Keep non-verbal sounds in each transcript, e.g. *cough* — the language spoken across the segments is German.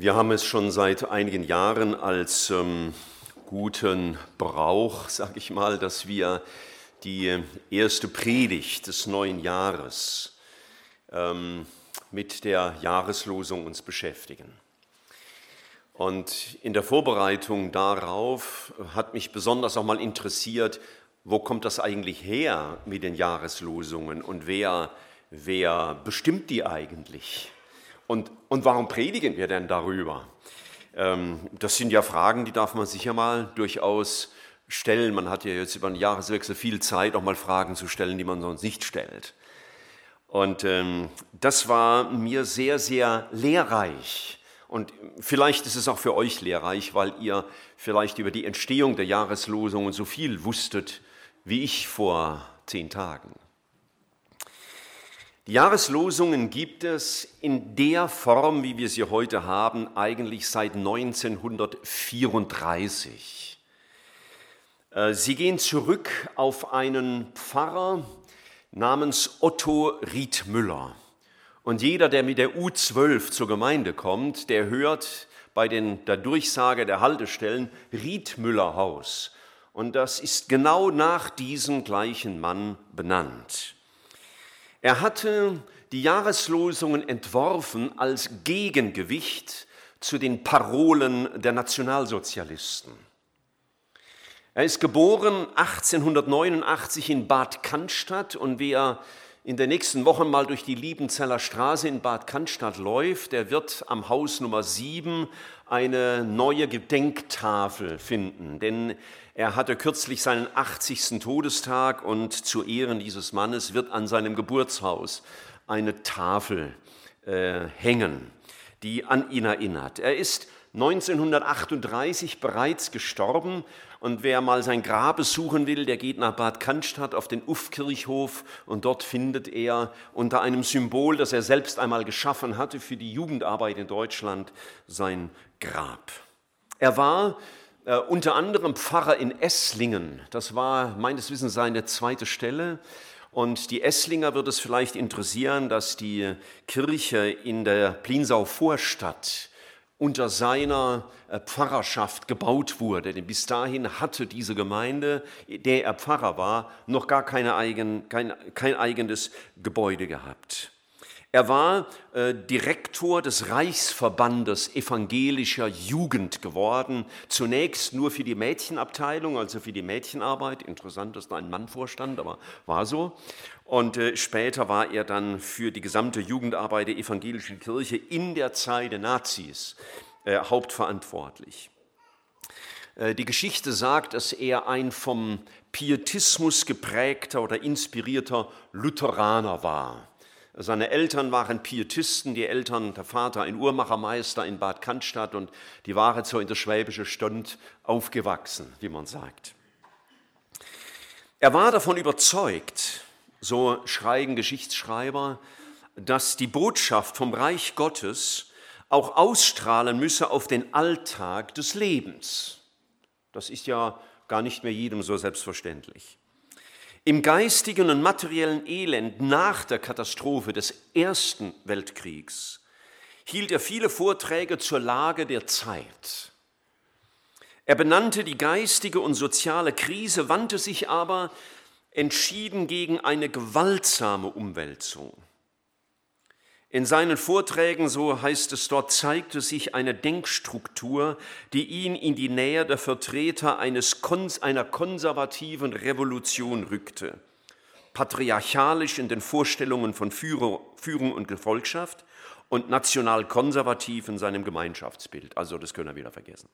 Wir haben es schon seit einigen Jahren als ähm, guten Brauch, *laughs* sage ich mal, dass wir die erste Predigt des neuen Jahres ähm, mit der Jahreslosung uns beschäftigen. Und in der Vorbereitung darauf hat mich besonders auch mal interessiert, wo kommt das eigentlich her mit den Jahreslosungen und wer, wer bestimmt die eigentlich? Und, und warum predigen wir denn darüber? Ähm, das sind ja Fragen, die darf man sicher mal durchaus stellen. Man hat ja jetzt über den Jahreswechsel viel Zeit, auch mal Fragen zu stellen, die man sonst nicht stellt. Und ähm, das war mir sehr, sehr lehrreich. Und vielleicht ist es auch für euch lehrreich, weil ihr vielleicht über die Entstehung der Jahreslosungen so viel wusstet wie ich vor zehn Tagen. Jahreslosungen gibt es in der Form, wie wir sie heute haben, eigentlich seit 1934. Äh, sie gehen zurück auf einen Pfarrer namens Otto Riedmüller. Und jeder, der mit der U12 zur Gemeinde kommt, der hört bei den, der Durchsage der Haltestellen Riedmüller Haus. Und das ist genau nach diesem gleichen Mann benannt. Er hatte die Jahreslosungen entworfen als Gegengewicht zu den Parolen der Nationalsozialisten. Er ist geboren 1889 in Bad Cannstatt und wer in den nächsten Wochen mal durch die Liebenzeller Straße in Bad Cannstatt läuft, der wird am Haus Nummer 7 eine neue Gedenktafel finden. Denn er hatte kürzlich seinen 80. Todestag und zu Ehren dieses Mannes wird an seinem Geburtshaus eine Tafel äh, hängen, die an ihn erinnert. Er ist 1938 bereits gestorben und wer mal sein Grab besuchen will, der geht nach Bad Cannstatt auf den Uffkirchhof und dort findet er unter einem Symbol, das er selbst einmal geschaffen hatte für die Jugendarbeit in Deutschland, sein Grab. Er war äh, unter anderem Pfarrer in Esslingen. Das war meines Wissens seine zweite Stelle. Und die Esslinger wird es vielleicht interessieren, dass die Kirche in der Plinsau Vorstadt unter seiner äh, Pfarrerschaft gebaut wurde. Denn bis dahin hatte diese Gemeinde, der er Pfarrer war, noch gar keine eigen, kein, kein eigenes Gebäude gehabt. Er war äh, Direktor des Reichsverbandes evangelischer Jugend geworden, zunächst nur für die Mädchenabteilung, also für die Mädchenarbeit. Interessant, dass da ein Mann vorstand, aber war so. Und äh, später war er dann für die gesamte Jugendarbeit der evangelischen Kirche in der Zeit der Nazis äh, hauptverantwortlich. Äh, die Geschichte sagt, dass er ein vom Pietismus geprägter oder inspirierter Lutheraner war. Seine Eltern waren Pietisten, die Eltern, der Vater ein Uhrmachermeister in Bad Cannstatt und die waren so in der Schwäbische Stund aufgewachsen, wie man sagt. Er war davon überzeugt, so schreiben Geschichtsschreiber, dass die Botschaft vom Reich Gottes auch ausstrahlen müsse auf den Alltag des Lebens. Das ist ja gar nicht mehr jedem so selbstverständlich. Im geistigen und materiellen Elend nach der Katastrophe des Ersten Weltkriegs hielt er viele Vorträge zur Lage der Zeit. Er benannte die geistige und soziale Krise, wandte sich aber entschieden gegen eine gewaltsame Umwälzung. In seinen Vorträgen, so heißt es dort, zeigte sich eine Denkstruktur, die ihn in die Nähe der Vertreter eines, einer konservativen Revolution rückte. Patriarchalisch in den Vorstellungen von Führung und Gefolgschaft und national konservativ in seinem Gemeinschaftsbild. Also das können wir wieder vergessen.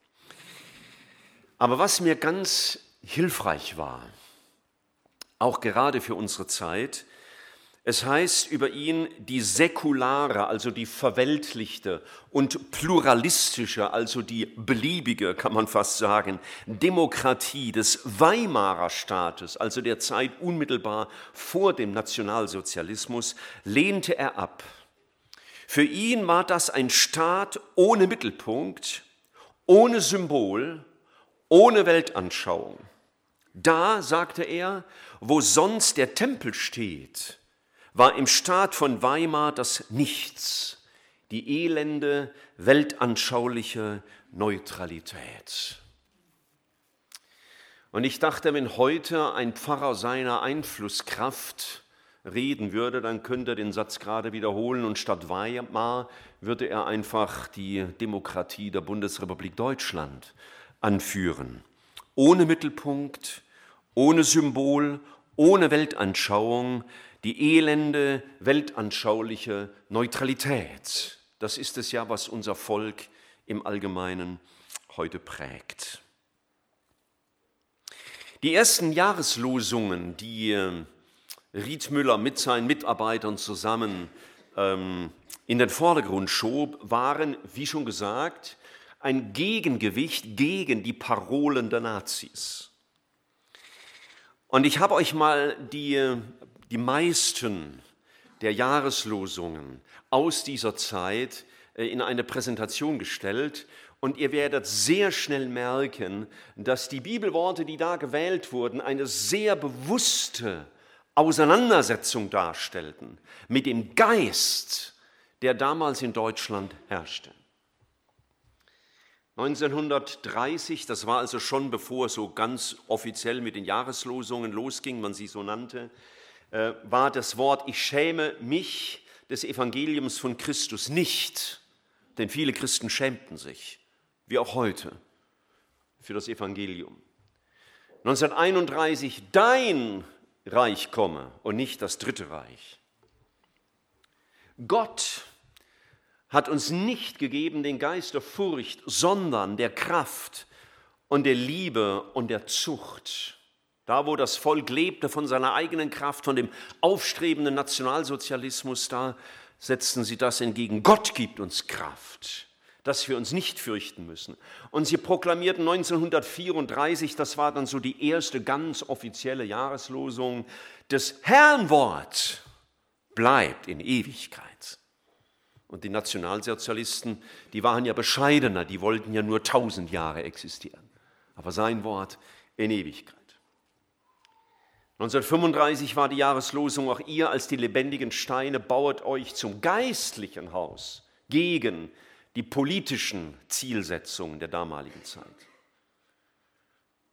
Aber was mir ganz hilfreich war, auch gerade für unsere Zeit, es heißt über ihn die säkulare, also die verweltlichte und pluralistische, also die beliebige, kann man fast sagen, Demokratie des Weimarer Staates, also der Zeit unmittelbar vor dem Nationalsozialismus, lehnte er ab. Für ihn war das ein Staat ohne Mittelpunkt, ohne Symbol, ohne Weltanschauung. Da, sagte er, wo sonst der Tempel steht, war im Staat von Weimar das Nichts, die elende, weltanschauliche Neutralität. Und ich dachte, wenn heute ein Pfarrer seiner Einflusskraft reden würde, dann könnte er den Satz gerade wiederholen und statt Weimar würde er einfach die Demokratie der Bundesrepublik Deutschland anführen. Ohne Mittelpunkt, ohne Symbol, ohne Weltanschauung, die elende, weltanschauliche Neutralität. Das ist es ja, was unser Volk im Allgemeinen heute prägt. Die ersten Jahreslosungen, die äh, Riedmüller mit seinen Mitarbeitern zusammen ähm, in den Vordergrund schob, waren, wie schon gesagt, ein Gegengewicht gegen die Parolen der Nazis. Und ich habe euch mal die, die meisten der Jahreslosungen aus dieser Zeit äh, in eine Präsentation gestellt und ihr werdet sehr schnell merken, dass die Bibelworte, die da gewählt wurden, eine sehr bewusste Auseinandersetzung darstellten mit dem Geist, der damals in Deutschland herrschte. 1930, das war also schon bevor so ganz offiziell mit den Jahreslosungen losging, man sie so nannte, äh, war das Wort, ich schäme mich des Evangeliums von Christus nicht, denn viele Christen schämten sich, wie auch heute, für das Evangelium. 1931, dein Reich komme und nicht das dritte Reich. Gott hat uns nicht gegeben den Geist der Furcht, sondern der Kraft und der Liebe und der Zucht. Da, wo das Volk lebte von seiner eigenen Kraft, von dem aufstrebenden Nationalsozialismus, da setzten sie das entgegen. Gott gibt uns Kraft dass wir uns nicht fürchten müssen. Und sie proklamierten 1934, das war dann so die erste ganz offizielle Jahreslosung, das Herrnwort bleibt in Ewigkeit. Und die Nationalsozialisten, die waren ja bescheidener, die wollten ja nur tausend Jahre existieren. Aber sein Wort in Ewigkeit. 1935 war die Jahreslosung, auch ihr als die lebendigen Steine bauet euch zum geistlichen Haus gegen die politischen Zielsetzungen der damaligen Zeit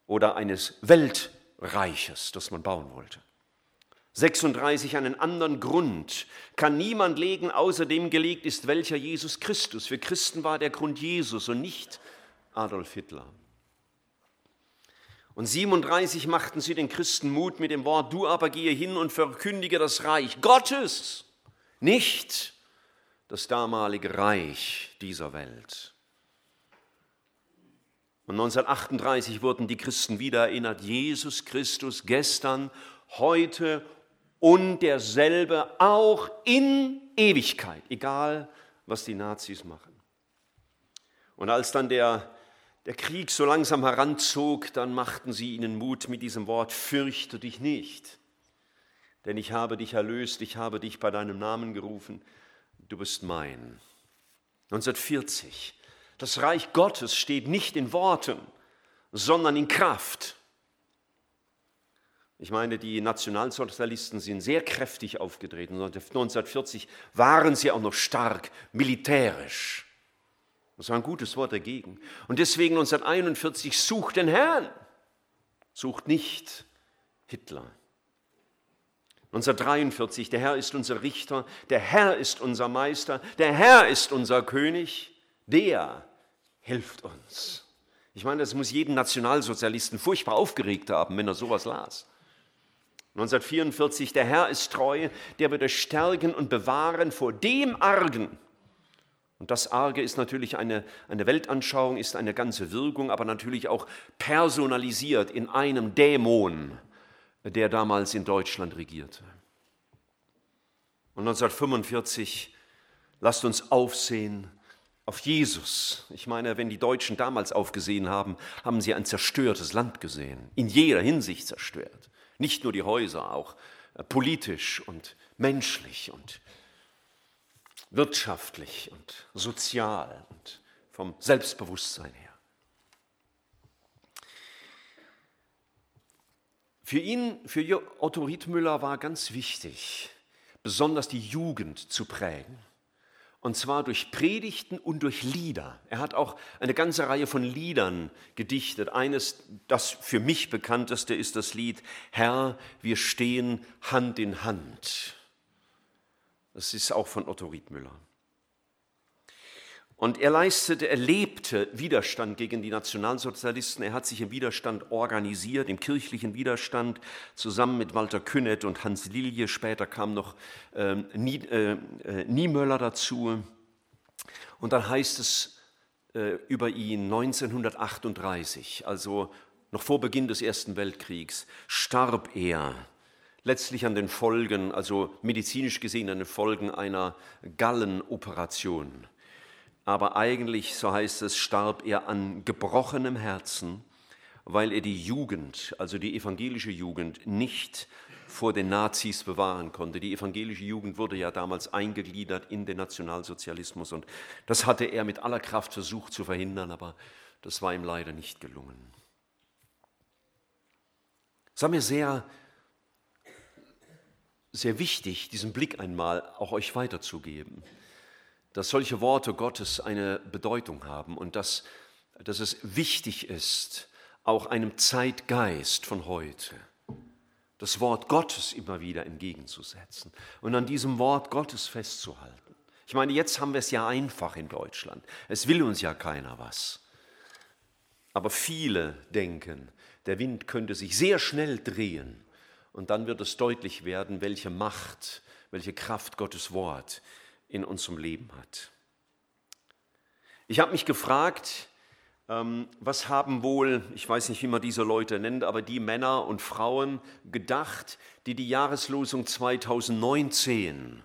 oder eines Weltreiches, das man bauen wollte. 36 einen anderen Grund kann niemand legen, außer dem gelegt ist, welcher Jesus Christus. Für Christen war der Grund Jesus und nicht Adolf Hitler. Und 37 machten sie den Christen Mut mit dem Wort, du aber gehe hin und verkündige das Reich Gottes, nicht das damalige Reich dieser Welt. Und 1938 wurden die Christen wieder erinnert, Jesus Christus gestern, heute und derselbe auch in Ewigkeit, egal was die Nazis machen. Und als dann der, der Krieg so langsam heranzog, dann machten sie ihnen Mut mit diesem Wort, fürchte dich nicht, denn ich habe dich erlöst, ich habe dich bei deinem Namen gerufen du bist mein. 1940, das Reich Gottes steht nicht in Worten, sondern in Kraft. Ich meine, die Nationalsozialisten sind sehr kräftig aufgetreten. 1940 waren sie auch noch stark militärisch. Das war ein gutes Wort dagegen. Und deswegen 1941 sucht den Herrn, sucht nicht Hitler. 1943, der Herr ist unser Richter, der Herr ist unser Meister, der Herr ist unser König, der hilft uns. Ich meine, das muss jeden Nationalsozialisten furchtbar aufgeregt haben, wenn er sowas las. 1944, der Herr ist treu, der wird euch stärken und bewahren vor dem Argen. Und das Arge ist natürlich eine, eine Weltanschauung, ist eine ganze Wirkung, aber natürlich auch personalisiert in einem Dämon, der damals in Deutschland regierte. Und 1945, lasst uns aufsehen auf Jesus. Ich meine, wenn die Deutschen damals aufgesehen haben, haben sie ein zerstörtes Land gesehen, in jeder Hinsicht zerstört. Nicht nur die Häuser, auch äh, politisch und menschlich und wirtschaftlich und sozial und vom Selbstbewusstsein her. Für ihn, für Otto Riedmüller war ganz wichtig, besonders die Jugend zu prägen Und zwar durch Predigten und durch Lieder. Er hat auch eine ganze Reihe von Liedern gedichtet. Eines, das für mich bekannteste, ist das Lied Herr, wir stehen Hand in Hand. Das ist auch von Otto Riedmüller. Und er leistete, er lebte Widerstand gegen die Nationalsozialisten. Er hat sich im Widerstand organisiert, im kirchlichen Widerstand, zusammen mit Walter Künnet und Hans Lilje. Später kam noch ähm, äh, äh, Niemöller dazu. Und dann heißt es äh, über ihn 1938, also noch vor Beginn des Ersten Weltkriegs, starb er letztlich an den Folgen, also medizinisch gesehen an den Folgen einer Gallenoperation aber eigentlich, so heißt es, starb er an gebrochenem Herzen, weil er die Jugend, also die evangelische Jugend, nicht vor den Nazis bewahren konnte. Die evangelische Jugend wurde ja damals eingegliedert in den Nationalsozialismus und das hatte er mit aller Kraft versucht zu verhindern, aber das war ihm leider nicht gelungen. Es war mir sehr, sehr wichtig, diesen Blick einmal auch euch weiterzugeben dass solche Worte Gottes eine Bedeutung haben und dass, dass es wichtig ist, auch einem Zeitgeist von heute das Wort Gottes immer wieder entgegenzusetzen und an diesem Wort Gottes festzuhalten. Ich meine, jetzt haben wir es ja einfach in Deutschland. Es will uns ja keiner was. Aber viele denken, der Wind könnte sich sehr schnell drehen und dann wird es deutlich werden, welche Macht, welche Kraft Gottes Wort in unserem Leben hat. Ich habe mich gefragt, ähm, was haben wohl, ich weiß nicht, wie man diese Leute nennt, aber die Männer und Frauen gedacht, die die Jahreslosung 2019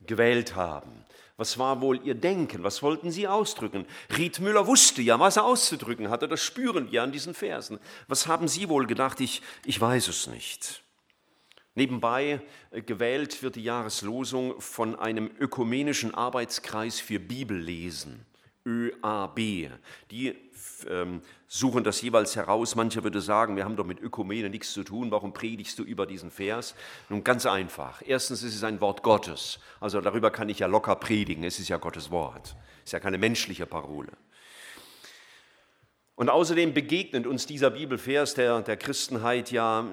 gewählt haben. Was war wohl ihr Denken? Was wollten sie ausdrücken? Ried Müller wusste ja, was er auszudrücken hatte. Das spüren wir an diesen Versen. Was haben Sie wohl gedacht? Ich, ich weiß es nicht. Nebenbei äh, gewählt wird die Jahreslosung von einem ökumenischen Arbeitskreis für Bibellesen, ÖAB. Die ähm, suchen das jeweils heraus. Mancher würde sagen, wir haben doch mit Ökumene nichts zu tun, warum predigst du über diesen Vers? Nun ganz einfach. Erstens ist es ein Wort Gottes, also darüber kann ich ja locker predigen, es ist ja Gottes Wort, es ist ja keine menschliche Parole. Und außerdem begegnet uns dieser Bibelvers der, der Christenheit ja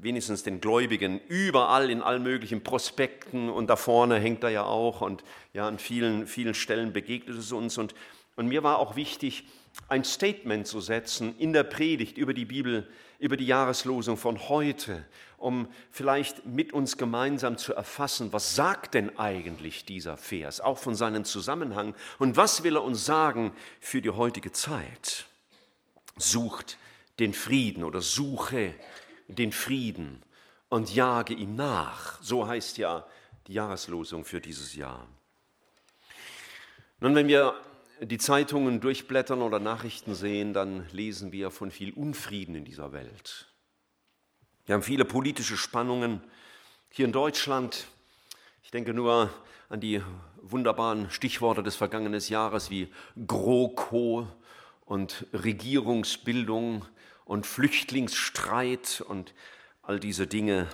wenigstens den Gläubigen überall in allen möglichen Prospekten und da vorne hängt er ja auch und ja an vielen, vielen Stellen begegnet es uns. Und, und mir war auch wichtig, ein Statement zu setzen in der Predigt über die Bibel, über die Jahreslosung von heute, um vielleicht mit uns gemeinsam zu erfassen, was sagt denn eigentlich dieser Vers, auch von seinem Zusammenhang und was will er uns sagen für die heutige Zeit sucht den Frieden oder suche den Frieden und jage ihm nach. So heißt ja die Jahreslosung für dieses Jahr. Nun, wenn wir die Zeitungen durchblättern oder Nachrichten sehen, dann lesen wir von viel Unfrieden in dieser Welt. Wir haben viele politische Spannungen hier in Deutschland. Ich denke nur an die wunderbaren Stichworte des vergangenen Jahres wie GroKo, und Regierungsbildung und Flüchtlingsstreit und all diese Dinge.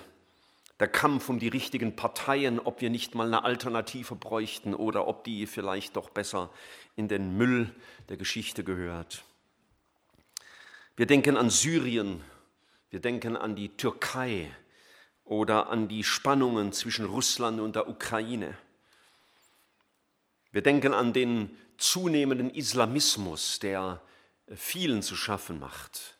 Der Kampf um die richtigen Parteien, ob wir nicht mal eine Alternative bräuchten oder ob die vielleicht doch besser in den Müll der Geschichte gehört. Wir denken an Syrien, wir denken an die Türkei oder an die Spannungen zwischen Russland und der Ukraine. Wir denken an den zunehmenden Islamismus, der vielen zu schaffen macht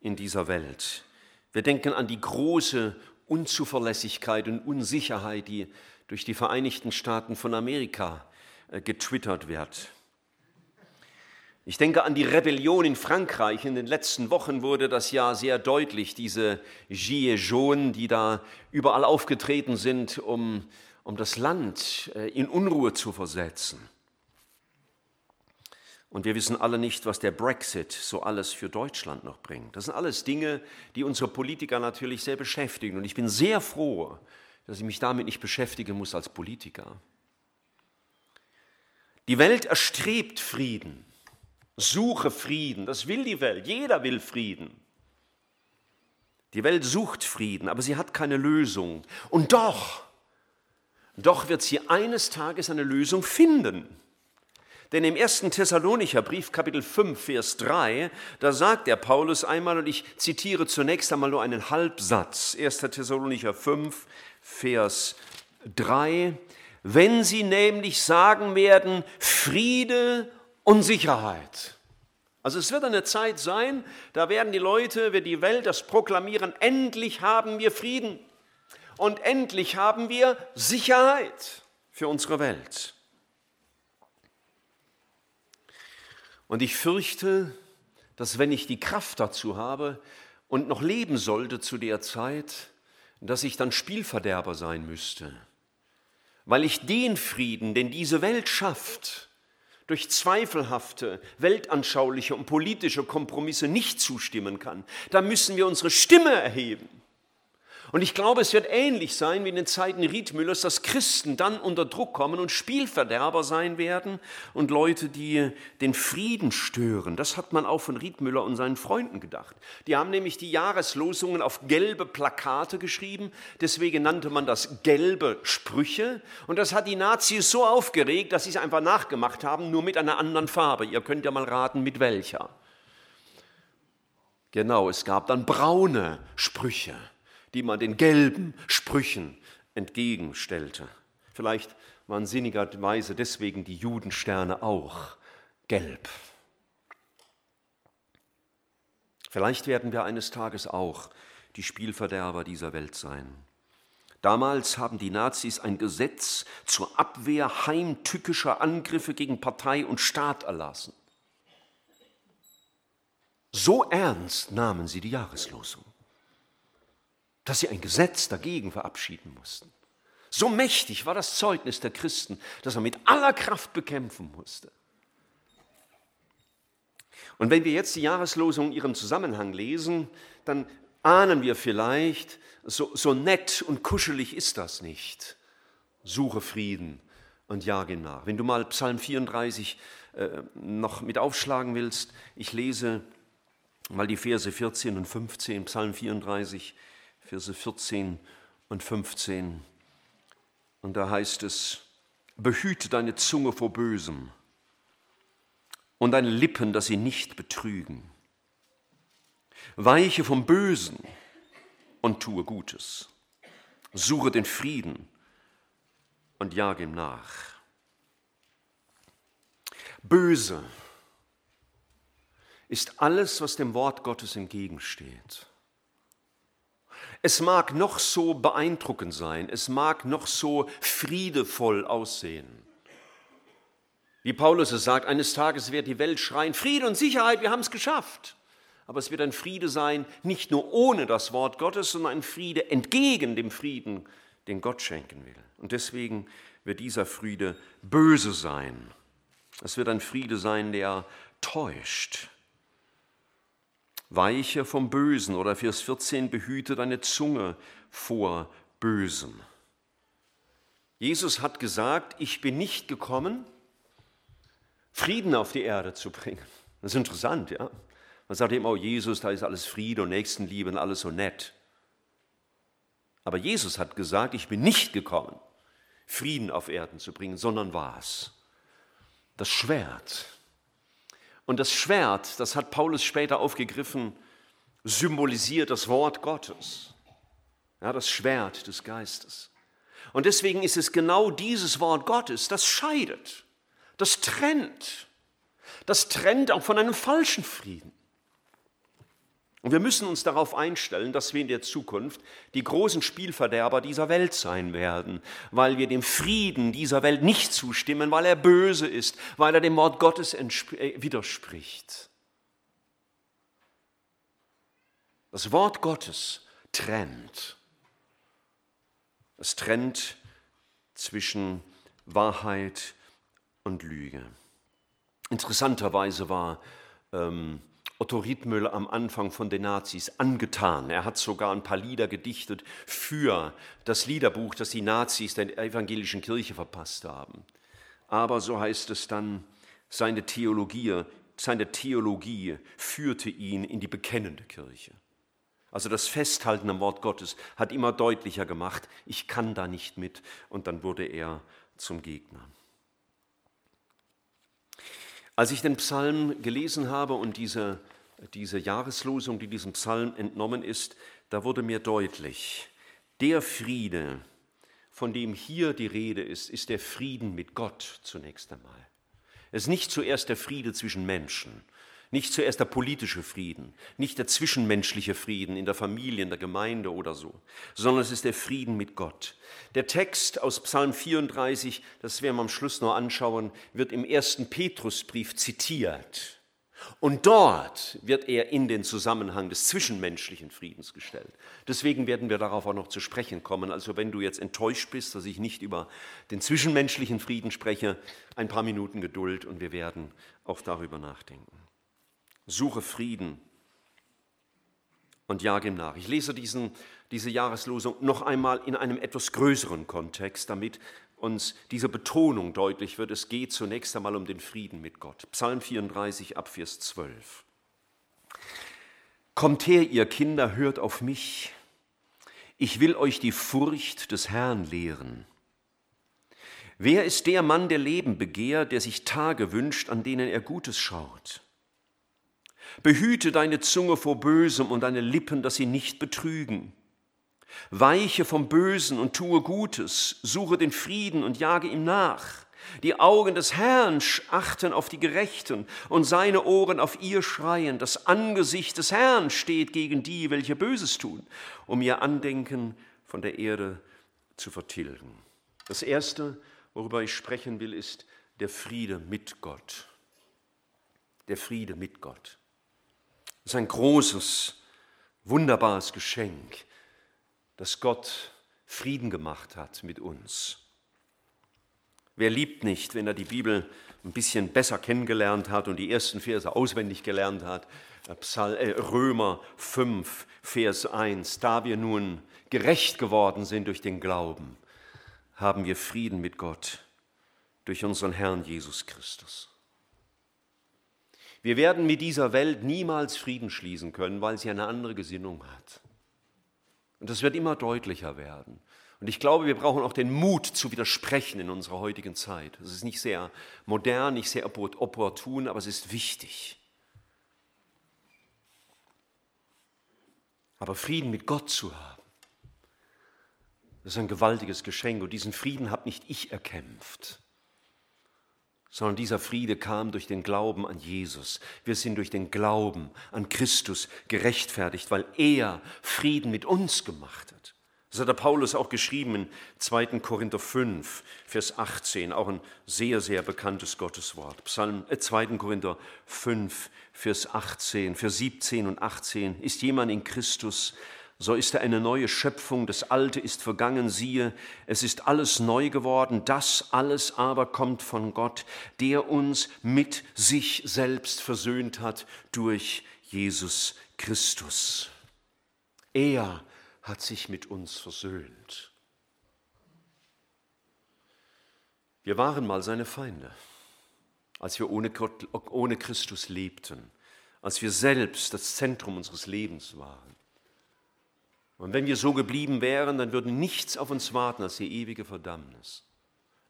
in dieser Welt. Wir denken an die große Unzuverlässigkeit und Unsicherheit, die durch die Vereinigten Staaten von Amerika äh, getwittert wird. Ich denke an die Rebellion in Frankreich. In den letzten Wochen wurde das ja sehr deutlich, diese Gilets jaunes, die da überall aufgetreten sind, um, um das Land äh, in Unruhe zu versetzen. Und wir wissen alle nicht, was der Brexit so alles für Deutschland noch bringt. Das sind alles Dinge, die unsere Politiker natürlich sehr beschäftigen. Und ich bin sehr froh, dass ich mich damit nicht beschäftigen muss als Politiker. Die Welt erstrebt Frieden. Suche Frieden. Das will die Welt. Jeder will Frieden. Die Welt sucht Frieden, aber sie hat keine Lösung. Und doch Doch wird sie eines Tages eine Lösung finden. Denn im ersten Thessalonicher Brief, Kapitel 5, Vers 3, da sagt der Paulus einmal, und ich zitiere zunächst einmal nur einen Halbsatz, 1. Thessalonicher 5, Vers 3, wenn sie nämlich sagen werden, Friede und Sicherheit. Also es wird eine Zeit sein, da werden die Leute, wird die Welt das proklamieren, endlich haben wir Frieden und endlich haben wir Sicherheit für unsere Welt. Und ich fürchte, dass wenn ich die Kraft dazu habe und noch leben sollte zu der Zeit, dass ich dann Spielverderber sein müsste, weil ich den Frieden, den diese Welt schafft, durch zweifelhafte, weltanschauliche und politische Kompromisse nicht zustimmen kann, da müssen wir unsere Stimme erheben und ich glaube, es wird ähnlich sein wie in den Zeiten Riedmüllers, dass Christen dann unter Druck kommen und Spielverderber sein werden und Leute, die den Frieden stören. Das hat man auch von Riedmüller und seinen Freunden gedacht. Die haben nämlich die Jahreslosungen auf gelbe Plakate geschrieben, deswegen nannte man das gelbe Sprüche. Und das hat die Nazis so aufgeregt, dass sie es einfach nachgemacht haben, nur mit einer anderen Farbe. Ihr könnt ja mal raten, mit welcher. Genau, es gab dann braune Sprüche die man den gelben Sprüchen entgegenstellte. Vielleicht waren sinnigerweise deswegen die Judensterne auch gelb. Vielleicht werden wir eines Tages auch die Spielverderber dieser Welt sein. Damals haben die Nazis ein Gesetz zur Abwehr heimtückischer Angriffe gegen Partei und Staat erlassen. So ernst nahmen sie die Jahreslosung dass sie ein Gesetz dagegen verabschieden mussten. So mächtig war das Zeugnis der Christen, dass er mit aller Kraft bekämpfen musste. Und wenn wir jetzt die Jahreslosung in ihrem Zusammenhang lesen, dann ahnen wir vielleicht, so, so nett und kuschelig ist das nicht. Suche Frieden und jage nach. Wenn du mal Psalm 34 äh, noch mit aufschlagen willst, ich lese mal die Verse 14 und 15, Psalm 34. Verse 14 und 15. Und da heißt es, behüte deine Zunge vor Bösem und deine Lippen, dass sie nicht betrügen. Weiche vom Bösen und tue Gutes. Suche den Frieden und jage ihm nach. Böse ist alles, was dem Wort Gottes entgegensteht. Es mag noch so beeindruckend sein, es mag noch so friedevoll aussehen. Wie Paulus es sagt, eines Tages wird die Welt schreien, Friede und Sicherheit, wir haben es geschafft. Aber es wird ein Friede sein, nicht nur ohne das Wort Gottes, sondern ein Friede entgegen dem Frieden, den Gott schenken will. Und deswegen wird dieser Friede böse sein. Es wird ein Friede sein, der täuscht, Weiche vom Bösen oder Vers 14, behüte deine Zunge vor Bösem. Jesus hat gesagt, ich bin nicht gekommen, Frieden auf die Erde zu bringen. Das ist interessant, ja. Man sagt immer, oh Jesus, da ist alles Friede und Nächstenliebe und alles so nett. Aber Jesus hat gesagt, ich bin nicht gekommen, Frieden auf Erden zu bringen, sondern was? Das Schwert. Und das Schwert, das hat Paulus später aufgegriffen, symbolisiert das Wort Gottes. Ja, das Schwert des Geistes. Und deswegen ist es genau dieses Wort Gottes, das scheidet, das trennt, das trennt auch von einem falschen Frieden. Und wir müssen uns darauf einstellen, dass wir in der Zukunft die großen Spielverderber dieser Welt sein werden, weil wir dem Frieden dieser Welt nicht zustimmen, weil er böse ist, weil er dem Wort Gottes äh, widerspricht. Das Wort Gottes trennt. Es trennt zwischen Wahrheit und Lüge. Interessanterweise war ähm, Otto Riedmüller am Anfang von den Nazis angetan. Er hat sogar ein paar Lieder gedichtet für das Liederbuch, das die Nazis der evangelischen Kirche verpasst haben. Aber so heißt es dann, seine Theologie, seine Theologie führte ihn in die bekennende Kirche. Also das Festhalten am Wort Gottes hat immer deutlicher gemacht, ich kann da nicht mit. Und dann wurde er zum Gegner. Als ich den Psalm gelesen habe und diese, diese Jahreslosung, die diesem Psalm entnommen ist, da wurde mir deutlich, der Friede, von dem hier die Rede ist, ist der Frieden mit Gott zunächst einmal. Es ist nicht zuerst der Friede zwischen Menschen, nicht zuerst der politische Frieden, nicht der zwischenmenschliche Frieden in der Familie, in der Gemeinde oder so, sondern es ist der Frieden mit Gott. Der Text aus Psalm 34, das werden wir am Schluss noch anschauen, wird im ersten Petrusbrief zitiert. Und dort wird er in den Zusammenhang des zwischenmenschlichen Friedens gestellt. Deswegen werden wir darauf auch noch zu sprechen kommen. Also wenn du jetzt enttäuscht bist, dass ich nicht über den zwischenmenschlichen Frieden spreche, ein paar Minuten Geduld und wir werden auch darüber nachdenken. Suche Frieden und jage ihm nach. Ich lese diesen, diese Jahreslosung noch einmal in einem etwas größeren Kontext, damit uns diese Betonung deutlich wird. Es geht zunächst einmal um den Frieden mit Gott. Psalm 34 ab Vers 12. Kommt her, ihr Kinder, hört auf mich. Ich will euch die Furcht des Herrn lehren. Wer ist der Mann, der Leben begehrt, der sich Tage wünscht, an denen er Gutes schaut? Behüte deine Zunge vor Bösem und deine Lippen, dass sie nicht betrügen. Weiche vom Bösen und tue Gutes, suche den Frieden und jage ihm nach. Die Augen des Herrn achten auf die Gerechten und seine Ohren auf ihr schreien. Das Angesicht des Herrn steht gegen die, welche Böses tun, um ihr Andenken von der Erde zu vertilgen. Das Erste, worüber ich sprechen will, ist der Friede mit Gott. Der Friede mit Gott. Das ist ein großes, wunderbares Geschenk, dass Gott Frieden gemacht hat mit uns. Wer liebt nicht, wenn er die Bibel ein bisschen besser kennengelernt hat und die ersten Verse auswendig gelernt hat? Äh, Römer 5, Vers 1. Da wir nun gerecht geworden sind durch den Glauben, haben wir Frieden mit Gott durch unseren Herrn Jesus Christus. Wir werden mit dieser Welt niemals Frieden schließen können, weil sie eine andere Gesinnung hat. Und das wird immer deutlicher werden. Und ich glaube, wir brauchen auch den Mut zu widersprechen in unserer heutigen Zeit. Das ist nicht sehr modern, nicht sehr opportun, aber es ist wichtig. Aber Frieden mit Gott zu haben, das ist ein gewaltiges Geschenk. Und diesen Frieden habe nicht ich erkämpft, sondern dieser Friede kam durch den Glauben an Jesus. Wir sind durch den Glauben an Christus gerechtfertigt, weil er Frieden mit uns gemacht hat. Das hat der Paulus auch geschrieben in 2. Korinther 5, Vers 18, auch ein sehr, sehr bekanntes Gotteswort. Psalm, äh, 2. Korinther 5, Vers 18, Vers 17 und 18. Ist jemand in Christus, so ist er eine neue Schöpfung, das Alte ist vergangen, siehe, es ist alles neu geworden, das alles aber kommt von Gott, der uns mit sich selbst versöhnt hat durch Jesus Christus. Er hat sich mit uns versöhnt. Wir waren mal seine Feinde, als wir ohne, Gott, ohne Christus lebten, als wir selbst das Zentrum unseres Lebens waren. Und wenn wir so geblieben wären, dann würde nichts auf uns warten als die ewige Verdammnis.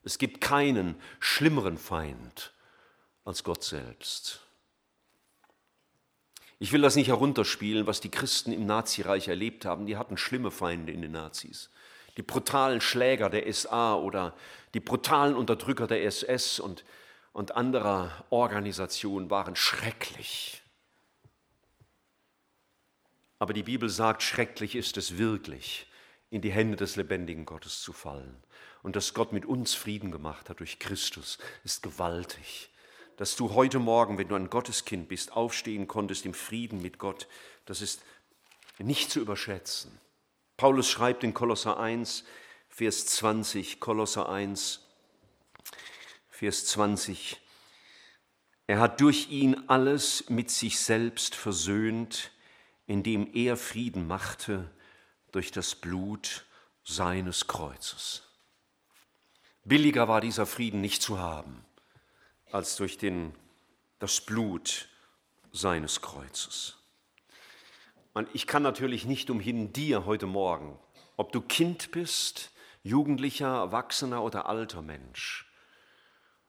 Es gibt keinen schlimmeren Feind als Gott selbst. Ich will das nicht herunterspielen, was die Christen im Nazireich erlebt haben. Die hatten schlimme Feinde in den Nazis. Die brutalen Schläger der SA oder die brutalen Unterdrücker der SS und, und anderer Organisationen waren schrecklich. Aber die Bibel sagt, schrecklich ist es wirklich, in die Hände des lebendigen Gottes zu fallen. Und dass Gott mit uns Frieden gemacht hat durch Christus, ist gewaltig. Dass du heute Morgen, wenn du ein Gotteskind bist, aufstehen konntest im Frieden mit Gott, das ist nicht zu überschätzen. Paulus schreibt in Kolosser 1, Vers 20, Kolosser 1, Vers 20, er hat durch ihn alles mit sich selbst versöhnt, indem er Frieden machte durch das Blut seines Kreuzes. Billiger war dieser Frieden nicht zu haben als durch den, das Blut seines Kreuzes. Und ich kann natürlich nicht umhin, dir heute Morgen, ob du Kind bist, Jugendlicher, Erwachsener oder alter Mensch,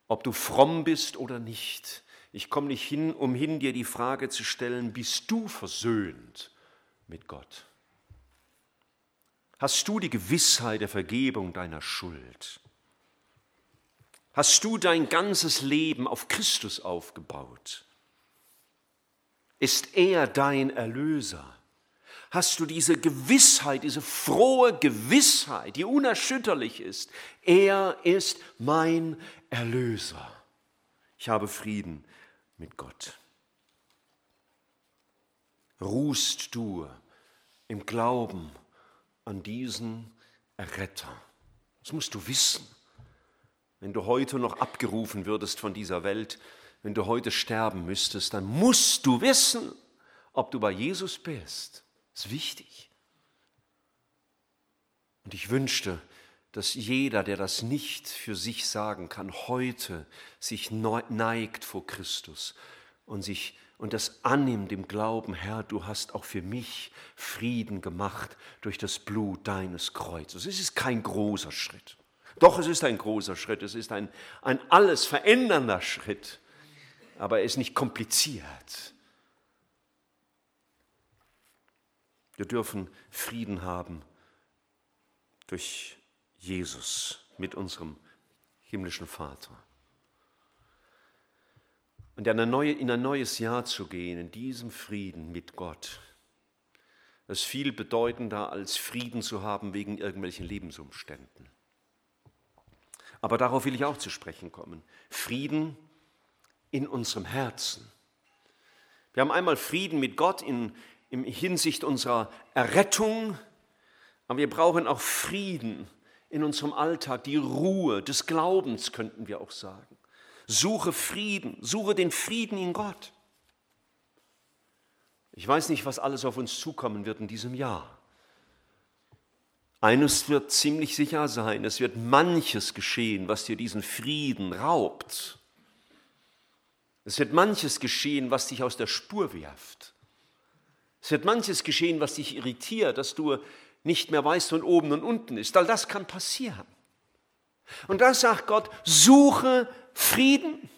ob du fromm bist oder nicht, ich komme nicht hin, umhin, dir die Frage zu stellen, bist du versöhnt mit Gott? Hast du die Gewissheit der Vergebung deiner Schuld? Hast du dein ganzes Leben auf Christus aufgebaut? Ist er dein Erlöser? Hast du diese Gewissheit, diese frohe Gewissheit, die unerschütterlich ist? Er ist mein Erlöser. Ich habe Frieden mit Gott. Ruhst du im Glauben an diesen Erretter? Das musst du wissen. Wenn du heute noch abgerufen würdest von dieser Welt, wenn du heute sterben müsstest, dann musst du wissen, ob du bei Jesus bist. Das ist wichtig. Und ich wünschte, dass jeder, der das nicht für sich sagen kann, heute sich neigt vor Christus und sich und das annimmt im Glauben, Herr, du hast auch für mich Frieden gemacht durch das Blut deines Kreuzes. Es ist kein großer Schritt. Doch, es ist ein großer Schritt, es ist ein, ein alles verändernder Schritt, aber er ist nicht kompliziert. Wir dürfen Frieden haben durch Jesus mit unserem himmlischen Vater. Und in ein, neue, in ein neues Jahr zu gehen, in diesem Frieden mit Gott, ist viel bedeutender als Frieden zu haben wegen irgendwelchen Lebensumständen. Aber darauf will ich auch zu sprechen kommen. Frieden in unserem Herzen. Wir haben einmal Frieden mit Gott in, in Hinsicht unserer Errettung, aber wir brauchen auch Frieden in unserem Alltag, die Ruhe des Glaubens, könnten wir auch sagen. Suche Frieden, suche den Frieden in Gott. Ich weiß nicht, was alles auf uns zukommen wird in diesem Jahr. Eines wird ziemlich sicher sein, es wird manches geschehen, was dir diesen Frieden raubt. Es wird manches geschehen, was dich aus der Spur wirft. Es wird manches geschehen, was dich irritiert, dass du nicht mehr weißt, wo oben und unten ist. All das kann passieren. Und da sagt Gott, suche Frieden,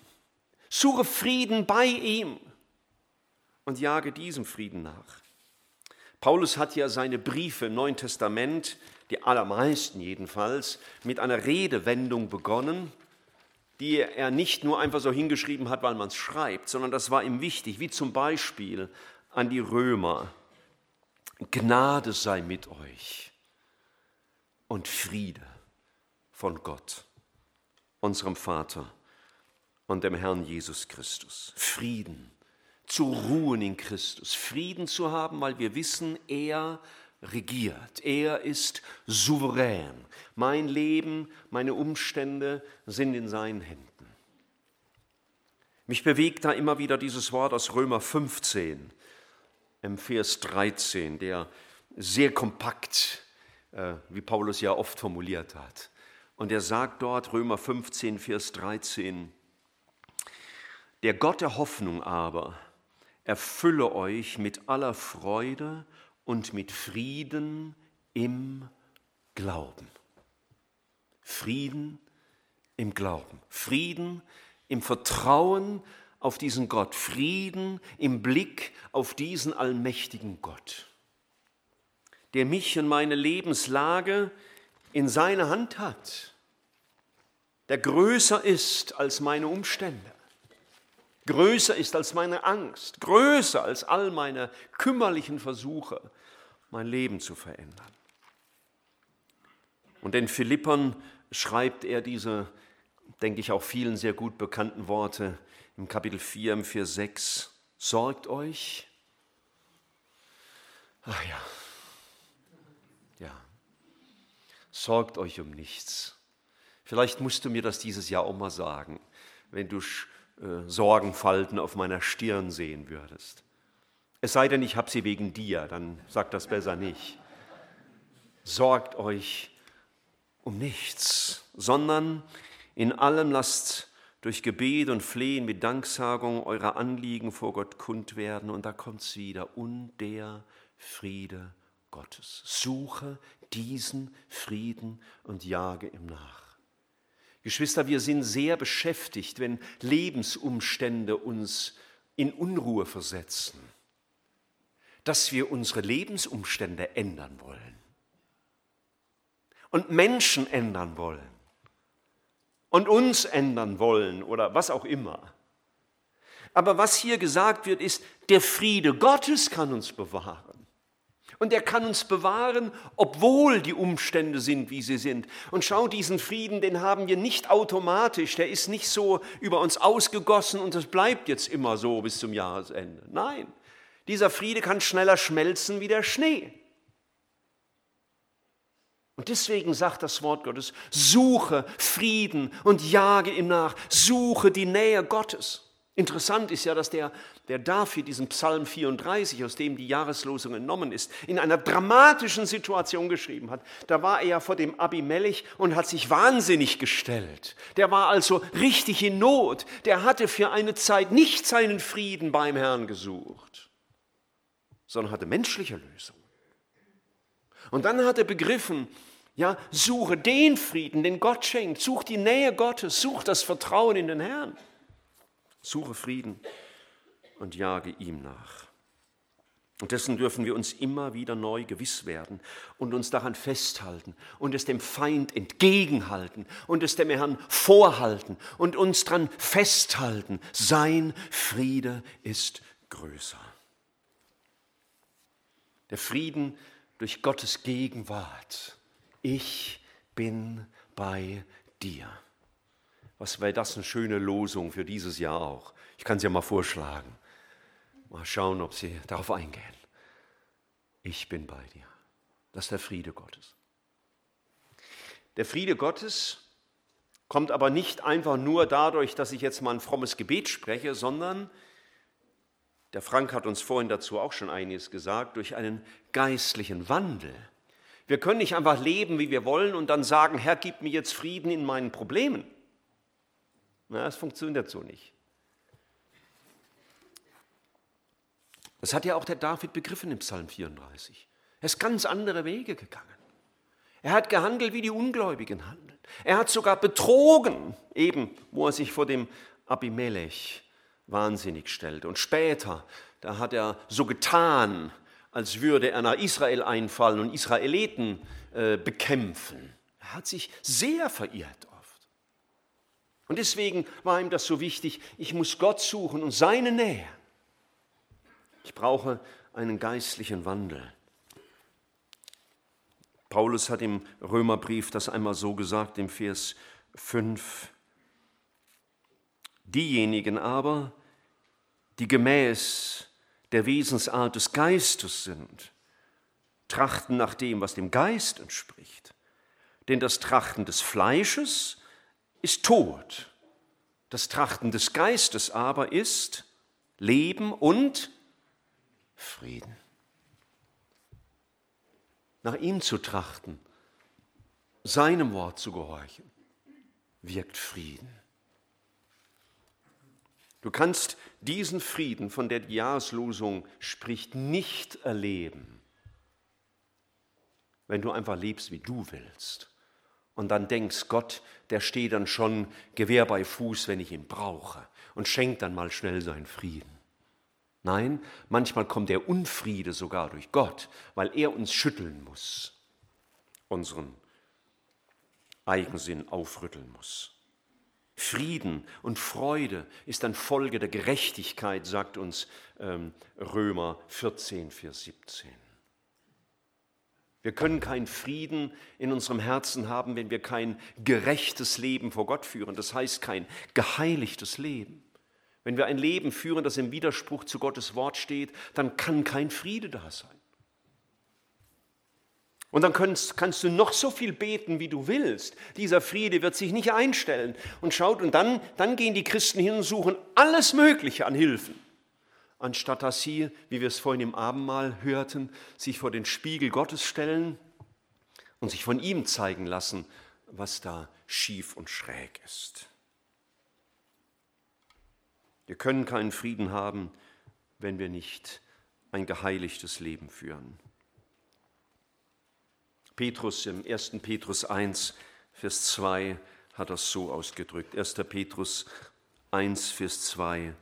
suche Frieden bei ihm und jage diesem Frieden nach. Paulus hat ja seine Briefe im Neuen Testament, die allermeisten jedenfalls, mit einer Redewendung begonnen, die er nicht nur einfach so hingeschrieben hat, weil man es schreibt, sondern das war ihm wichtig, wie zum Beispiel an die Römer. Gnade sei mit euch und Friede von Gott, unserem Vater und dem Herrn Jesus Christus. Frieden, zu ruhen in Christus, Frieden zu haben, weil wir wissen, er regiert, er ist souverän. Mein Leben, meine Umstände sind in seinen Händen. Mich bewegt da immer wieder dieses Wort aus Römer 15 im Vers 13, der sehr kompakt, äh, wie Paulus ja oft formuliert hat. Und er sagt dort, Römer 15, Vers 13, der Gott der Hoffnung aber erfülle euch mit aller Freude und mit Frieden im Glauben. Frieden im Glauben. Frieden im Vertrauen auf diesen Gott, Frieden im Blick auf diesen allmächtigen Gott, der mich und meine Lebenslage in seiner Hand hat, der größer ist als meine Umstände, größer ist als meine Angst, größer als all meine kümmerlichen Versuche, mein Leben zu verändern. Und den Philippern schreibt er diese, denke ich, auch vielen sehr gut bekannten Worte, im Kapitel 4, im Vers 6, sorgt euch. Ach ja, ja, sorgt euch um nichts. Vielleicht musst du mir das dieses Jahr auch mal sagen, wenn du äh, Sorgenfalten auf meiner Stirn sehen würdest. Es sei denn, ich habe sie wegen dir, dann sag das besser nicht. Sorgt euch um nichts, sondern in allem lasst durch Gebet und Flehen mit Danksagung eurer Anliegen vor Gott kund werden. Und da kommt es wieder. Und der Friede Gottes. Suche diesen Frieden und jage ihm nach. Geschwister, wir sind sehr beschäftigt, wenn Lebensumstände uns in Unruhe versetzen, dass wir unsere Lebensumstände ändern wollen und Menschen ändern wollen und uns ändern wollen oder was auch immer. Aber was hier gesagt wird, ist, der Friede Gottes kann uns bewahren. Und er kann uns bewahren, obwohl die Umstände sind, wie sie sind. Und schau, diesen Frieden, den haben wir nicht automatisch. Der ist nicht so über uns ausgegossen und es bleibt jetzt immer so bis zum Jahresende. Nein, dieser Friede kann schneller schmelzen wie der Schnee. Und deswegen sagt das Wort Gottes, suche Frieden und jage ihm nach, suche die Nähe Gottes. Interessant ist ja, dass der, der David diesen Psalm 34, aus dem die Jahreslosung entnommen ist, in einer dramatischen Situation geschrieben hat. Da war er ja vor dem Abimelech und hat sich wahnsinnig gestellt. Der war also richtig in Not. Der hatte für eine Zeit nicht seinen Frieden beim Herrn gesucht, sondern hatte menschliche Lösungen. Und dann hat er begriffen, ja, suche den Frieden, den Gott schenkt, such die Nähe Gottes, such das Vertrauen in den Herrn. Suche Frieden und jage ihm nach. Und dessen dürfen wir uns immer wieder neu gewiss werden und uns daran festhalten und es dem Feind entgegenhalten und es dem Herrn vorhalten und uns daran festhalten. Sein Friede ist größer. Der Frieden durch Gottes Gegenwart. Ich bin bei dir. Was wäre das eine schöne Losung für dieses Jahr auch? Ich kann es ja mal vorschlagen. Mal schauen, ob Sie darauf eingehen. Ich bin bei dir. Das ist der Friede Gottes. Der Friede Gottes kommt aber nicht einfach nur dadurch, dass ich jetzt mal ein frommes Gebet spreche, sondern, der Frank hat uns vorhin dazu auch schon einiges gesagt, durch einen geistlichen Wandel. Wir können nicht einfach leben, wie wir wollen und dann sagen, Herr, gib mir jetzt Frieden in meinen Problemen. Na, das funktioniert so nicht. Das hat ja auch der David begriffen im Psalm 34. Er ist ganz andere Wege gegangen. Er hat gehandelt, wie die Ungläubigen handeln. Er hat sogar betrogen, eben wo er sich vor dem Abimelech wahnsinnig stellte. Und später, da hat er so getan, als würde er nach Israel einfallen und Israeliten äh, bekämpfen. Er hat sich sehr verirrt und deswegen war ihm das so wichtig, ich muss Gott suchen und seine Nähe. Ich brauche einen geistlichen Wandel. Paulus hat im Römerbrief das einmal so gesagt im Vers 5. Diejenigen aber, die gemäß der Wesensart des Geistes sind, trachten nach dem, was dem Geist entspricht. Denn das Trachten des Fleisches ist Tod. Das Trachten des Geistes aber ist Leben und Frieden. Nach ihm zu trachten, seinem Wort zu gehorchen, wirkt Frieden. Du kannst diesen Frieden, von der die Jahreslosung spricht, nicht erleben, wenn du einfach lebst, wie du willst und dann denkst, Gott, der steht dann schon Gewehr bei Fuß, wenn ich ihn brauche und schenkt dann mal schnell seinen Frieden. Nein, manchmal kommt der Unfriede sogar durch Gott, weil er uns schütteln muss, unseren Eigensinn aufrütteln muss. Frieden und Freude ist dann Folge der Gerechtigkeit, sagt uns ähm, Römer 14, Vers 17. Wir können keinen Frieden in unserem Herzen haben, wenn wir kein gerechtes Leben vor Gott führen. Das heißt kein geheiligtes Leben. Wenn wir ein Leben führen, das im Widerspruch zu Gottes Wort steht, dann kann kein Friede da sein. Und dann kannst, kannst, du noch so viel beten, wie du willst. Dieser Friede wird sich nicht einstellen. Und schaut, und dann, dann gehen die Christen hin und suchen alles Mögliche an Hilfen anstatt dass sie, wie wir es vorhin im Abendmahl hörten, sich vor den Spiegel Gottes stellen und sich von ihm zeigen lassen, was da schief und schräg ist. Wir können keinen Frieden haben, wenn wir nicht ein geheiligtes Leben führen. Petrus im 1. Petrus 1, Vers 2 hat das so ausgedrückt. 1. Petrus 1, Vers 2.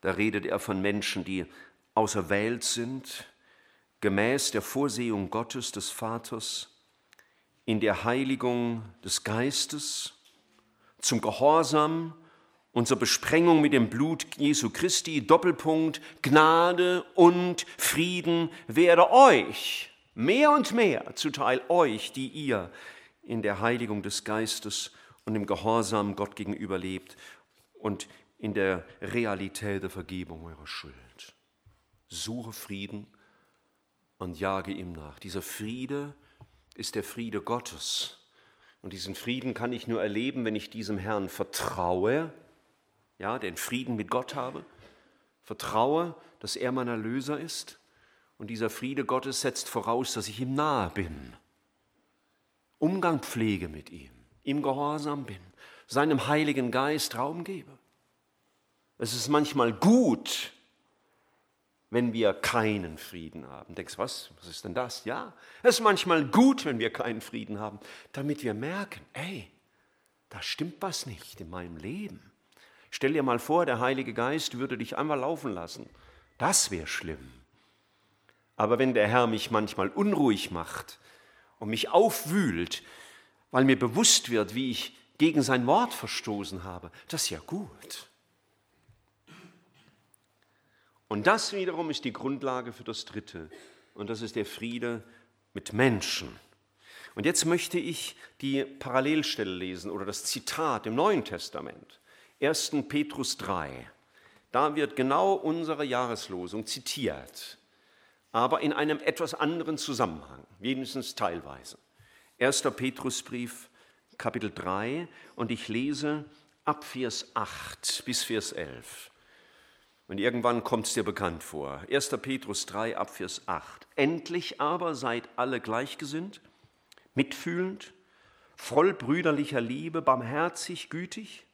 Da redet er von Menschen, die auserwählt sind, gemäß der Vorsehung Gottes des Vaters, in der Heiligung des Geistes, zum Gehorsam und zur Besprengung mit dem Blut Jesu Christi, Doppelpunkt, Gnade und Frieden werde euch mehr und mehr zuteil euch, die ihr in der Heiligung des Geistes und im Gehorsam Gott gegenüber lebt und in der Realität der Vergebung eurer Schuld. Suche Frieden und jage ihm nach. Dieser Friede ist der Friede Gottes. Und diesen Frieden kann ich nur erleben, wenn ich diesem Herrn vertraue, ja, den Frieden mit Gott habe, vertraue, dass er mein Erlöser ist. Und dieser Friede Gottes setzt voraus, dass ich ihm nahe bin, Umgang pflege mit ihm, ihm gehorsam bin, seinem Heiligen Geist Raum gebe. Es ist manchmal gut, wenn wir keinen Frieden haben. Denkst, was? Was ist denn das? Ja, es ist manchmal gut, wenn wir keinen Frieden haben, damit wir merken, ey, da stimmt was nicht in meinem Leben. Stell dir mal vor, der Heilige Geist würde dich einmal laufen lassen. Das wäre schlimm. Aber wenn der Herr mich manchmal unruhig macht und mich aufwühlt, weil mir bewusst wird, wie ich gegen sein Wort verstoßen habe, das ist ja gut. Und das wiederum ist die Grundlage für das Dritte. Und das ist der Friede mit Menschen. Und jetzt möchte ich die Parallelstelle lesen oder das Zitat im Neuen Testament. 1. Petrus 3. Da wird genau unsere Jahreslosung zitiert, aber in einem etwas anderen Zusammenhang, wenigstens teilweise. 1. Petrusbrief, Kapitel 3, und ich lese ab Vers 8 bis Vers 11. Und irgendwann kommt es dir bekannt vor. 1. Petrus 3 ab Vers 8. Endlich aber seid alle gleichgesinnt, mitfühlend, voll brüderlicher Liebe, barmherzig, gütig.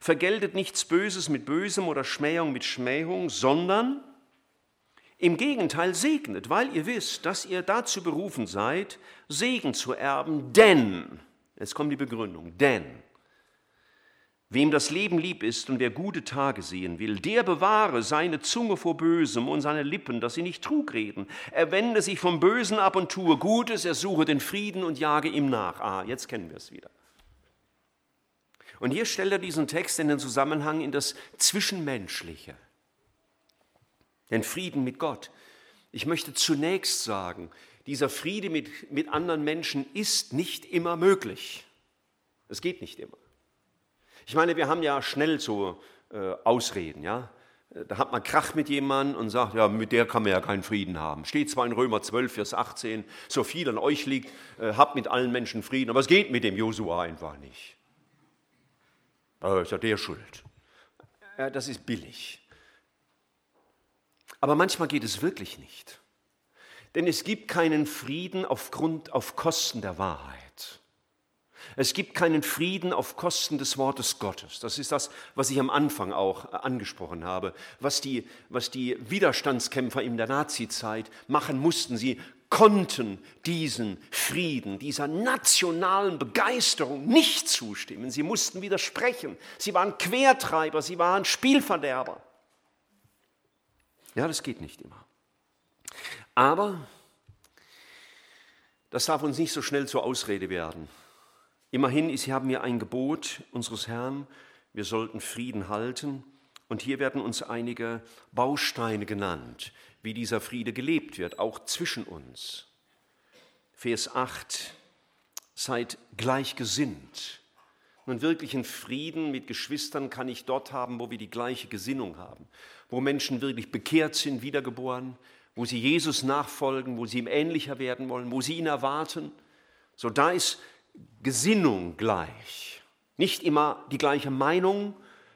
Vergeltet nichts Böses mit Bösem oder Schmähung mit Schmähung, sondern im Gegenteil segnet, weil ihr wisst, dass ihr dazu berufen seid, Segen zu erben, denn, jetzt kommt die Begründung, denn Wem das Leben lieb ist und wer gute Tage sehen will, der bewahre seine Zunge vor Bösem und seine Lippen, dass sie nicht Trug reden. Er wende sich vom Bösen ab und tue Gutes, er suche den Frieden und jage ihm nach. Ah, jetzt kennen wir es wieder. Und hier stellt er diesen Text in den Zusammenhang in das Zwischenmenschliche, den Frieden mit Gott. Ich möchte zunächst sagen, dieser Friede mit, mit anderen Menschen ist nicht immer möglich. Es geht nicht immer. Ich meine, wir haben ja schnell so äh, Ausreden, ja. Da hat man Krach mit jemandem und sagt, ja, mit der kann man ja keinen Frieden haben. Steht zwar in Römer 12, Vers 18, so viel an euch liegt, äh, habt mit allen Menschen Frieden, aber es geht mit dem Josua einfach nicht. Da ist ja der schuld. Ja, das ist billig. Aber manchmal geht es wirklich nicht. Denn es gibt keinen Frieden aufgrund, auf Kosten der Wahrheit. Es gibt keinen Frieden auf Kosten des Wortes Gottes. Das ist das, was ich am Anfang auch angesprochen habe, was die, was die Widerstandskämpfer in der Nazizeit machen mussten. Sie konnten diesen Frieden, dieser nationalen Begeisterung nicht zustimmen. Sie mussten widersprechen. Sie waren Quertreiber, sie waren Spielverderber. Ja, das geht nicht immer. Aber das darf uns nicht so schnell zur Ausrede werden. Immerhin, sie haben ja ein Gebot unseres Herrn, wir sollten Frieden halten. Und hier werden uns einige Bausteine genannt, wie dieser Friede gelebt wird, auch zwischen uns. Vers 8, seid gleichgesinnt. Nun wirklichen Frieden mit Geschwistern kann ich dort haben, wo wir die gleiche Gesinnung haben, wo Menschen wirklich bekehrt sind, wiedergeboren, wo sie Jesus nachfolgen, wo sie ihm ähnlicher werden wollen, wo sie ihn erwarten. So da ist Gesinnung gleich. Nicht immer die gleiche Meinung,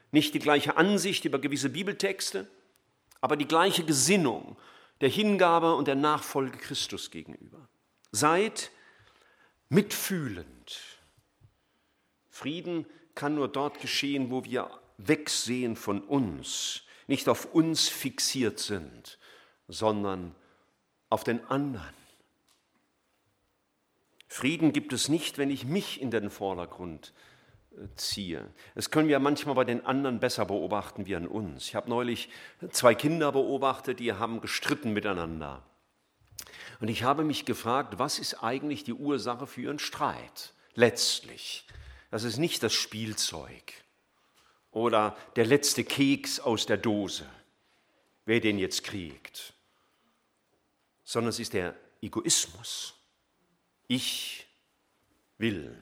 nicht die gleiche Ansicht über gewisse Bibeltexte, aber die gleiche Gesinnung der Hingabe und der Nachfolge Christus gegenüber. Seid mitfühlend. Frieden kann nur dort geschehen, wo wir wegsehen von uns, nicht auf uns fixiert sind, sondern auf den anderen. Frieden gibt es nicht, wenn ich mich in den Vordergrund äh, ziehe. Das können wir manchmal bei den anderen besser beobachten wie an uns. Ich habe neulich zwei Kinder beobachtet, die haben gestritten miteinander. Und ich habe mich gefragt, was ist eigentlich die Ursache für ihren Streit? Letztlich. Das ist nicht das Spielzeug oder der letzte Keks aus der Dose, wer den jetzt kriegt, sondern es ist der Egoismus. Ich will.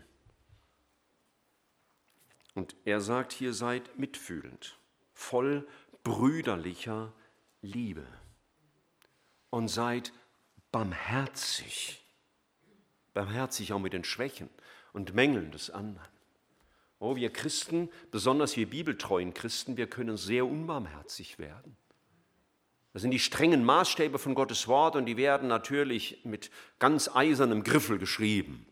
Und er sagt hier, seid mitfühlend, voll brüderlicher Liebe und seid barmherzig. Barmherzig auch mit den Schwächen und Mängeln des anderen. Oh, wir Christen, besonders wir bibeltreuen Christen, wir können sehr unbarmherzig werden. Das sind die strengen Maßstäbe von Gottes Wort und die werden natürlich mit ganz eisernem Griffel geschrieben.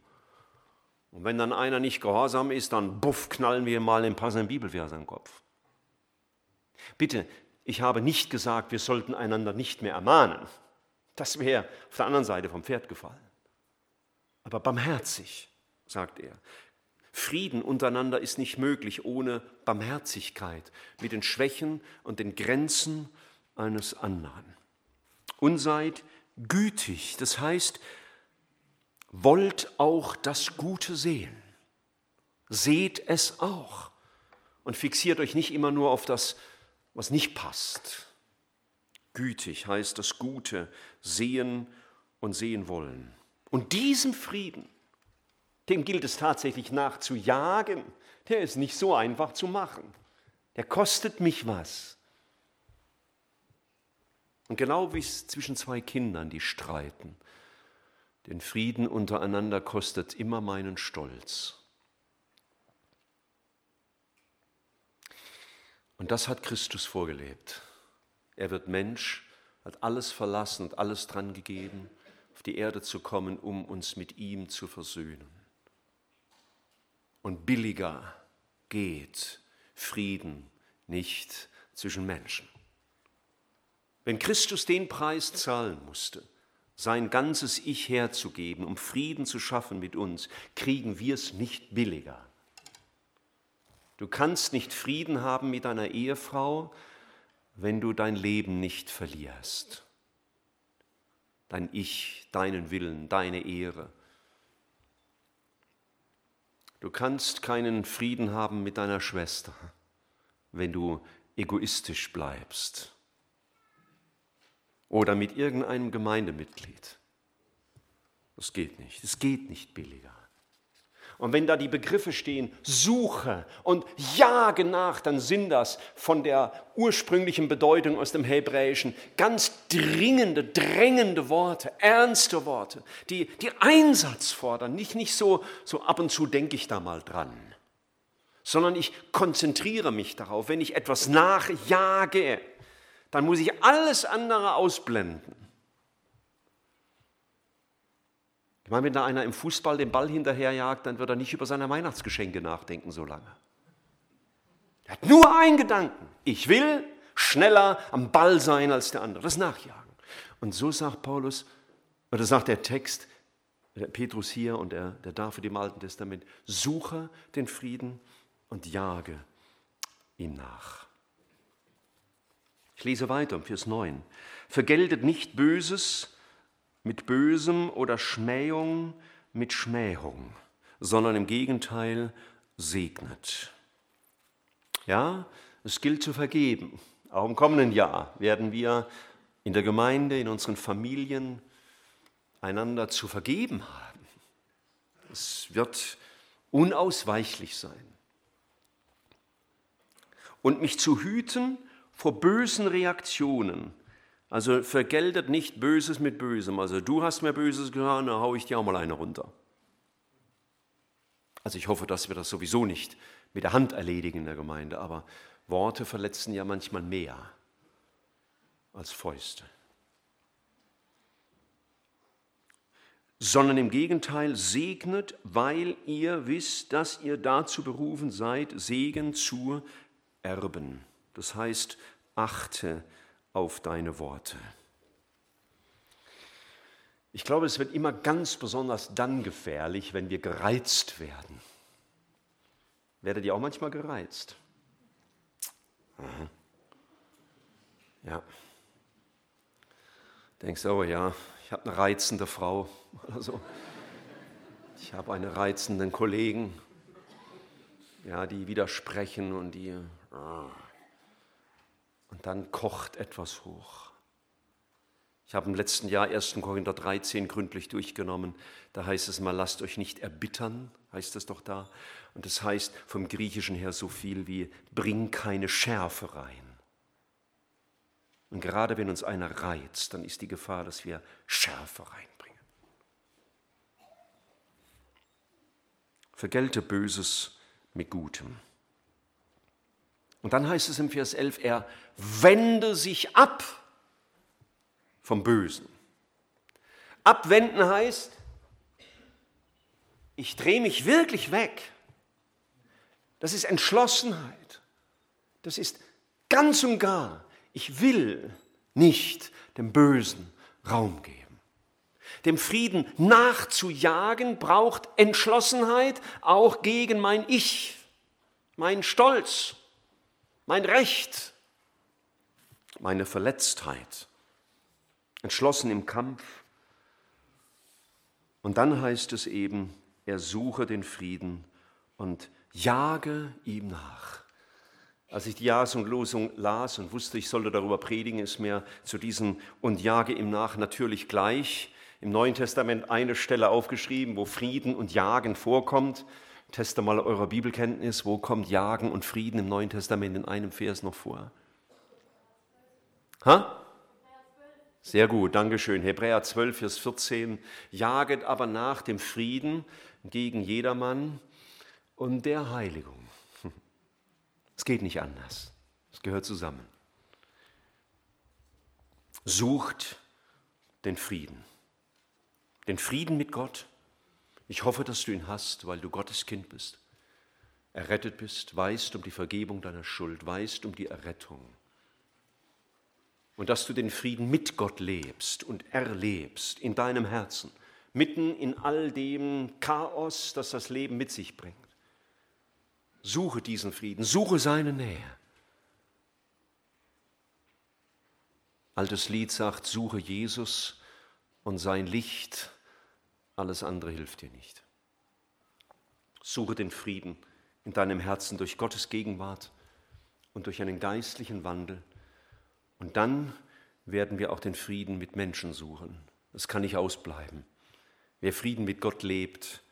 Und wenn dann einer nicht gehorsam ist, dann buff, knallen wir mal den passenden Bibelvers an den Kopf. Bitte, ich habe nicht gesagt, wir sollten einander nicht mehr ermahnen. Das wäre auf der anderen Seite vom Pferd gefallen. Aber barmherzig, sagt er. Frieden untereinander ist nicht möglich ohne Barmherzigkeit mit den Schwächen und den Grenzen eines anderen. Und seid gütig, das heißt, wollt auch das Gute sehen. Seht es auch und fixiert euch nicht immer nur auf das, was nicht passt. Gütig heißt das Gute sehen und sehen wollen. Und diesem Frieden, dem gilt es tatsächlich nachzujagen. Der ist nicht so einfach zu machen. Der kostet mich was. Und genau wie es zwischen zwei Kindern, die streiten, den Frieden untereinander kostet immer meinen Stolz. Und das hat Christus vorgelebt. Er wird Mensch, hat alles verlassen und alles dran gegeben, auf die Erde zu kommen, um uns mit ihm zu versöhnen und billiger geht Frieden nicht zwischen Menschen. Wenn Christus den Preis zahlen musste, sein ganzes Ich herzugeben, um Frieden zu schaffen mit uns, kriegen wir es nicht billiger. Du kannst nicht Frieden haben mit deiner Ehefrau, wenn du dein Leben nicht verlierst. Dein Ich, deinen Willen, deine Ehre. Du kannst keinen Frieden haben mit deiner Schwester, wenn du egoistisch bleibst oder mit irgendeinem Gemeindemitglied. Das geht nicht. Es geht nicht billiger. Und wenn da die Begriffe stehen, suche und jage nach, dann sind das von der ursprünglichen Bedeutung aus dem Hebräischen ganz dringende, drängende Worte, ernste Worte, die, die Einsatz fordern. Nicht, nicht so, so ab und zu denke ich da mal dran, sondern ich konzentriere mich darauf. Wenn ich etwas nachjage, dann muss ich alles andere ausblenden. Ich meine, wenn da einer im Fußball den Ball hinterherjagt, dann wird er nicht über seine Weihnachtsgeschenke nachdenken so lange. Er hat nur einen Gedanken. Ich will schneller am Ball sein als der andere. Das Nachjagen. Und so sagt Paulus, oder sagt der Text, der Petrus hier und der, der David im Alten Testament, suche den Frieden und jage ihm nach. Ich lese weiter, Vers 9. Vergeltet nicht Böses mit Bösem oder Schmähung mit Schmähung, sondern im Gegenteil segnet. Ja, es gilt zu vergeben. Auch im kommenden Jahr werden wir in der Gemeinde, in unseren Familien einander zu vergeben haben. Es wird unausweichlich sein. Und mich zu hüten vor bösen Reaktionen, also vergeltet nicht Böses mit Bösem. Also du hast mir Böses getan, dann haue ich dir auch mal eine runter. Also ich hoffe, dass wir das sowieso nicht mit der Hand erledigen in der Gemeinde, aber Worte verletzen ja manchmal mehr als Fäuste. Sondern im Gegenteil segnet, weil ihr wisst, dass ihr dazu berufen seid, Segen zu erben. Das heißt, achte auf deine Worte. Ich glaube, es wird immer ganz besonders dann gefährlich, wenn wir gereizt werden. Werdet ihr auch manchmal gereizt? Aha. Ja. Denkst, oh ja, ich habe eine reizende Frau oder so. Ich habe einen reizenden Kollegen, ja, die widersprechen und die. Und dann kocht etwas hoch. Ich habe im letzten Jahr 1. Korinther 13 gründlich durchgenommen. Da heißt es mal, lasst euch nicht erbittern, heißt es doch da. Und das heißt vom Griechischen her so viel wie, bring keine Schärfe rein. Und gerade wenn uns einer reizt, dann ist die Gefahr, dass wir Schärfe reinbringen. Vergelte Böses mit Gutem. Und dann heißt es im Vers 11, er wende sich ab vom Bösen. Abwenden heißt, ich drehe mich wirklich weg. Das ist Entschlossenheit. Das ist ganz und gar, ich will nicht dem Bösen Raum geben. Dem Frieden nachzujagen braucht Entschlossenheit auch gegen mein Ich, mein Stolz, mein Recht, meine Verletztheit entschlossen im Kampf. Und dann heißt es eben, er suche den Frieden und jage ihm nach. Als ich die Jahreslosung las und wusste, ich sollte darüber predigen, ist mir zu diesem und jage ihm nach natürlich gleich im Neuen Testament eine Stelle aufgeschrieben, wo Frieden und Jagen vorkommt. Teste mal eure Bibelkenntnis, wo kommt Jagen und Frieden im Neuen Testament in einem Vers noch vor? Ha? Sehr gut, Dankeschön. Hebräer 12, Vers 14. Jaget aber nach dem Frieden gegen jedermann und der Heiligung. *laughs* Es geht nicht anders. Es gehört zusammen. Sucht den Frieden. Den Frieden mit Gott. Ich hoffe, dass du ihn hast, weil du Gottes Kind bist. Errettet bist, weißt um die Vergebung deiner Schuld, weißt um die Errettung und dass du den Frieden mit Gott lebst und erlebst in deinem Herzen, mitten in all dem Chaos, das das Leben mit sich bringt. Suche diesen Frieden, suche seine Nähe. Altes Lied sagt, suche Jesus und sein Licht, alles andere hilft dir nicht. Suche den Frieden in deinem Herzen durch Gottes Gegenwart und durch einen geistlichen Wandel und dann werden wir auch den Frieden mit Menschen suchen. Das kann nicht ausbleiben. Wer Frieden mit Gott lebt,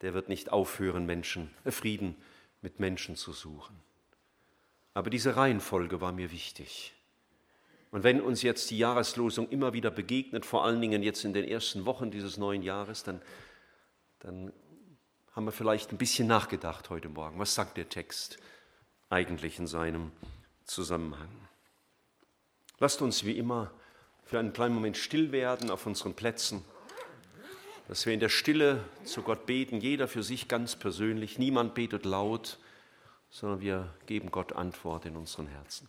der wird nicht aufhören, Menschen, äh, Frieden mit Menschen zu suchen. Aber diese Reihenfolge war mir wichtig. Und wenn uns jetzt die Jahreslosung immer wieder begegnet, vor allen Dingen jetzt in den ersten Wochen dieses neuen Jahres, dann, dann haben wir vielleicht ein bisschen nachgedacht heute Morgen. Was sagt der Text eigentlich in seinem Zusammenhang? Lasst uns wie immer für einen kleinen Moment still werden auf unseren Plätzen, dass wir in der Stille zu Gott beten, jeder für sich ganz persönlich. Niemand betet laut, sondern wir geben Gott Antwort in unseren Herzen.